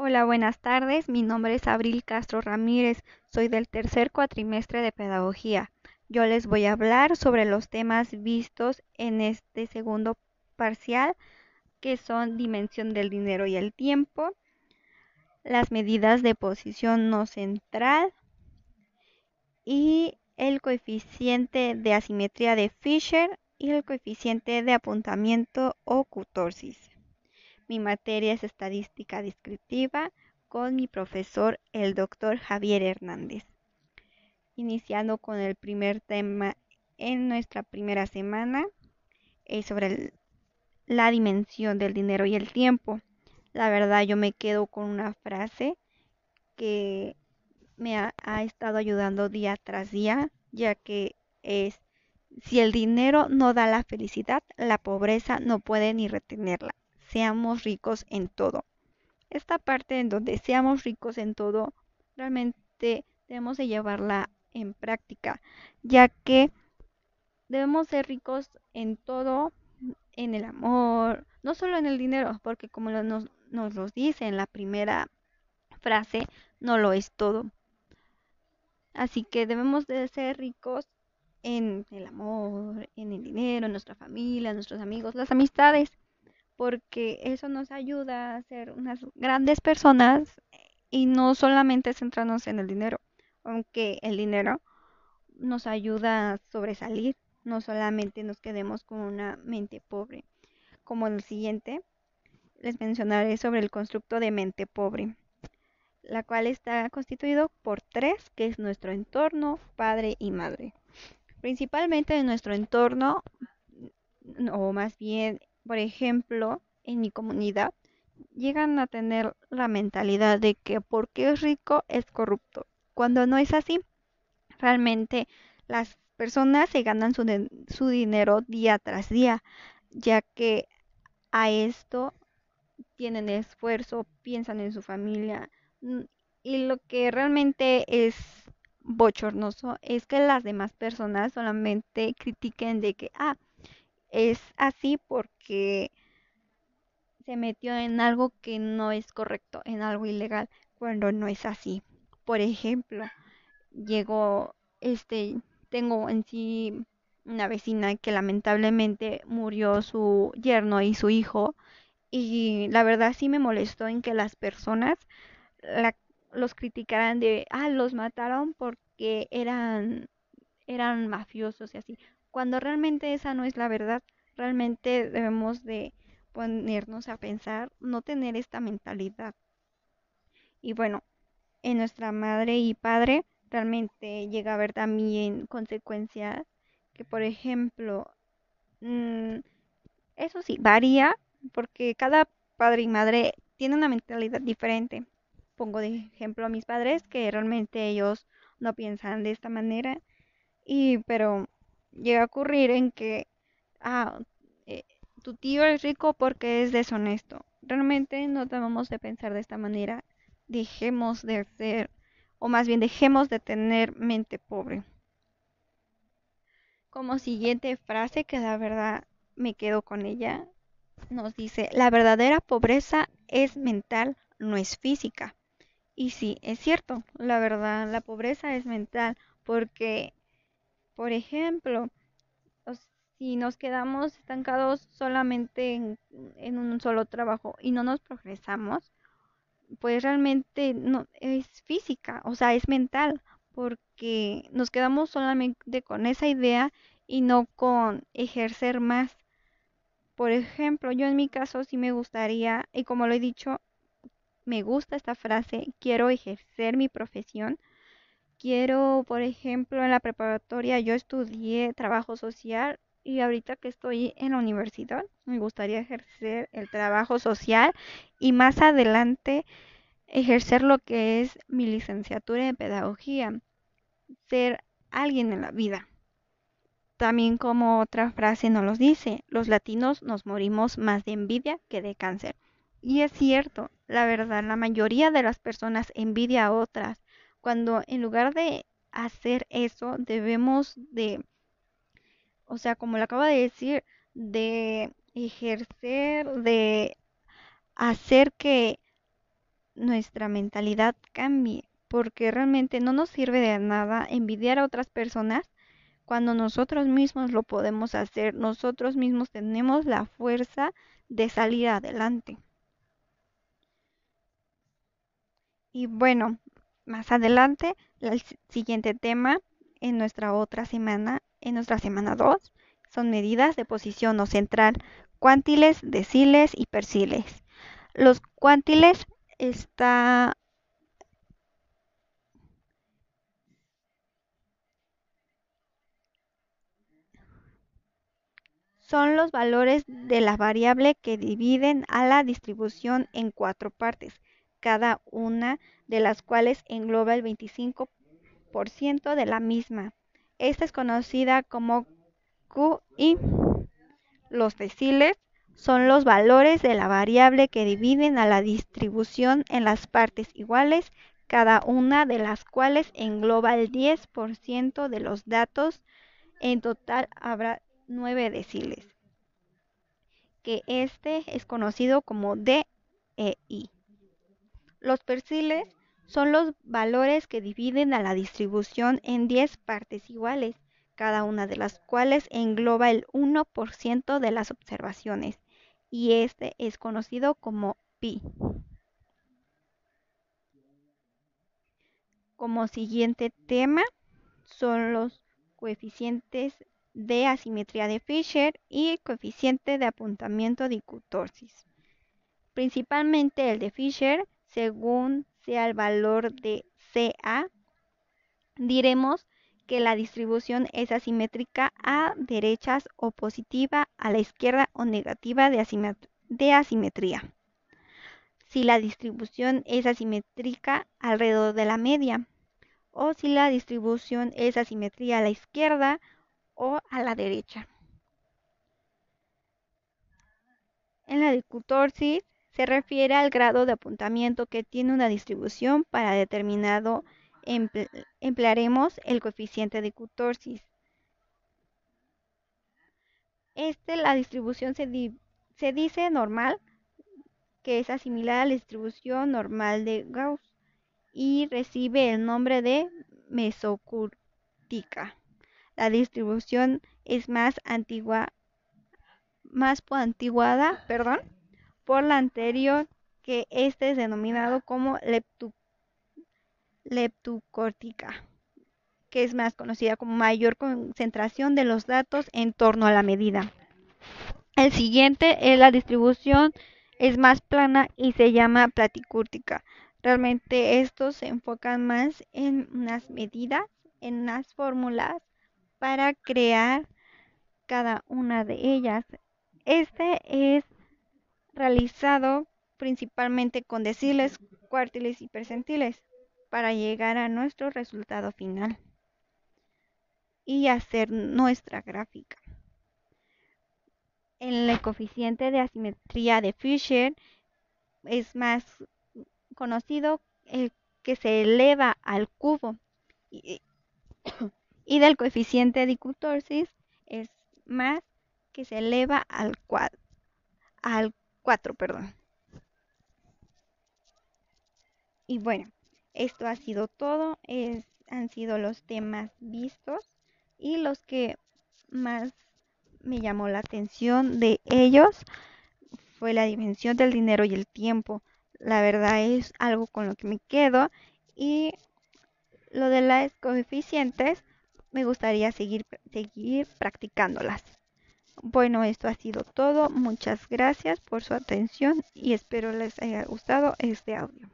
Hola, buenas tardes. Mi nombre es Abril Castro Ramírez. Soy del tercer cuatrimestre de Pedagogía. Yo les voy a hablar sobre los temas vistos en este segundo parcial, que son dimensión del dinero y el tiempo, las medidas de posición no central y el coeficiente de asimetría de Fisher y el coeficiente de apuntamiento o cutorsis. Mi materia es estadística descriptiva con mi profesor, el doctor Javier Hernández. Iniciando con el primer tema en nuestra primera semana, es sobre la dimensión del dinero y el tiempo. La verdad yo me quedo con una frase que me ha, estado ayudando día tras día, ya que es, si el dinero no da la felicidad, la pobreza no puede ni retenerla seamos ricos en todo. Esta parte en donde seamos ricos en todo, realmente debemos de llevarla en práctica, ya que debemos ser ricos en todo, en el amor, no solo en el dinero, porque como nos, nos lo dice en la primera frase, no lo es todo. Así que debemos de ser ricos en el amor, en el dinero, en nuestra familia, en nuestros amigos, las amistades porque eso nos ayuda a ser unas grandes personas y no solamente centrarnos en el dinero, aunque el dinero nos ayuda a sobresalir, no solamente nos quedemos con una mente pobre. Como el siguiente, les mencionaré sobre el constructo de mente pobre, la cual está constituido por tres, que es nuestro entorno, padre y madre. Principalmente en nuestro entorno, o más bien por ejemplo, en mi comunidad, llegan a tener la mentalidad de que porque es rico es corrupto, cuando no es así. Realmente las personas se ganan su, su dinero día tras día, ya que a esto tienen esfuerzo, piensan en su familia. Mm, y lo que realmente es bochornoso es que las demás personas solamente critiquen de que, ah, es así porque se metió en algo que no es correcto, en algo ilegal, cuando no es así. Por ejemplo, llegó, este, tengo en sí una vecina que lamentablemente murió su yerno y su hijo y la verdad sí me molestó en que las personas los criticaran de, ah, los mataron porque eran, eran mafiosos y así cuando realmente esa no es la verdad. Realmente debemos de ponernos a pensar, no tener esta mentalidad. Y bueno, en nuestra madre y padre realmente llega a haber también consecuencias que, por ejemplo, mm, eso sí, varía porque cada padre y madre tiene una mentalidad diferente. Pongo de ejemplo a mis padres que realmente ellos no piensan de esta manera y pero llega a ocurrir en que, ah, eh, tu tío es rico porque es deshonesto. Realmente no debemos de pensar de esta manera. Dejemos de ser, o más bien dejemos de tener mente pobre. Como siguiente frase, que la verdad me quedo con ella, nos dice, la verdadera pobreza es mental, no es física. Y sí, es cierto, la verdad, la pobreza es mental, porque por ejemplo, si nos quedamos estancados solamente en, un solo trabajo y no nos progresamos, pues realmente no es física, o sea, es mental, porque nos quedamos solamente con esa idea y no con ejercer más. Por ejemplo, yo en mi caso sí me gustaría, y como lo he dicho, me gusta esta frase, quiero ejercer mi profesión Quiero, por ejemplo, en la preparatoria yo estudié trabajo social y ahorita que estoy en la universidad me gustaría ejercer el trabajo social y más adelante ejercer lo que es mi licenciatura en pedagogía, ser alguien en la vida. También como otra frase nos lo dice, los latinos nos morimos más de envidia que de cáncer. Y es cierto, la verdad, la mayoría de las personas envidia a otras cuando en lugar de hacer eso, debemos de, o sea, como lo acabo de decir, de ejercer, de hacer que nuestra mentalidad cambie, porque realmente no nos sirve de nada envidiar a otras personas cuando nosotros mismos lo podemos hacer, nosotros mismos tenemos la fuerza de salir adelante. Y bueno, más adelante, el siguiente tema en nuestra otra semana, en nuestra semana 2, son medidas de posición o central, cuantiles, deciles y perciles. Los cuantiles está son los valores de la variable que dividen a la distribución en cuatro partes, cada una de las cuales engloba el 25% de la misma. Esta es conocida como QI. Los deciles son los valores de la variable que dividen a la distribución en las partes iguales, cada una de las cuales engloba el 10% de los datos. En total habrá 9 deciles, que este es conocido como DEI. Los perciles son los valores que dividen a la distribución en 10 partes iguales, cada una de las cuales engloba el 1% de las observaciones, y este es conocido como pi. Como siguiente tema son los coeficientes de asimetría de Fisher y coeficiente de apuntamiento de cutorsis. Principalmente el de Fisher, según sea el valor de CA, diremos que la distribución es asimétrica a derechas o positiva a la izquierda o negativa de, de asimetría. Si la distribución es asimétrica alrededor de la media, o si la distribución es asimetría a la izquierda o a la derecha. En la dicutorsis se refiere al grado de apuntamiento que tiene una distribución para determinado emplearemos el coeficiente de cutorsis. Este, la distribución se, dice normal, que es similar a la distribución normal de Gauss y recibe el nombre de mesocúrtica. La distribución es más antigua, más antiguada, perdón, por la anterior que este es denominado como leptucórtica, que es más conocida como mayor concentración de los datos en torno a la medida. El siguiente es la distribución es más plana y se llama platicúrtica. Realmente estos se enfocan más en unas medidas, en unas fórmulas para crear cada una de ellas. Este es realizado principalmente con deciles, cuartiles y percentiles para llegar a nuestro resultado final y hacer nuestra gráfica. El coeficiente de asimetría de Fisher es más conocido que se eleva al cubo y, del coeficiente de cutorsis es más que se eleva al, cuadro, al 4. Perdón. Y bueno, esto ha sido todo. Es, han sido los temas vistos y los que más me llamó la atención de ellos fue la dimensión del dinero y el tiempo. La verdad es algo con lo que me quedo y lo de las coeficientes me gustaría seguir, seguir practicándolas. Bueno, esto ha sido todo. Muchas gracias por su atención y espero les haya gustado este audio.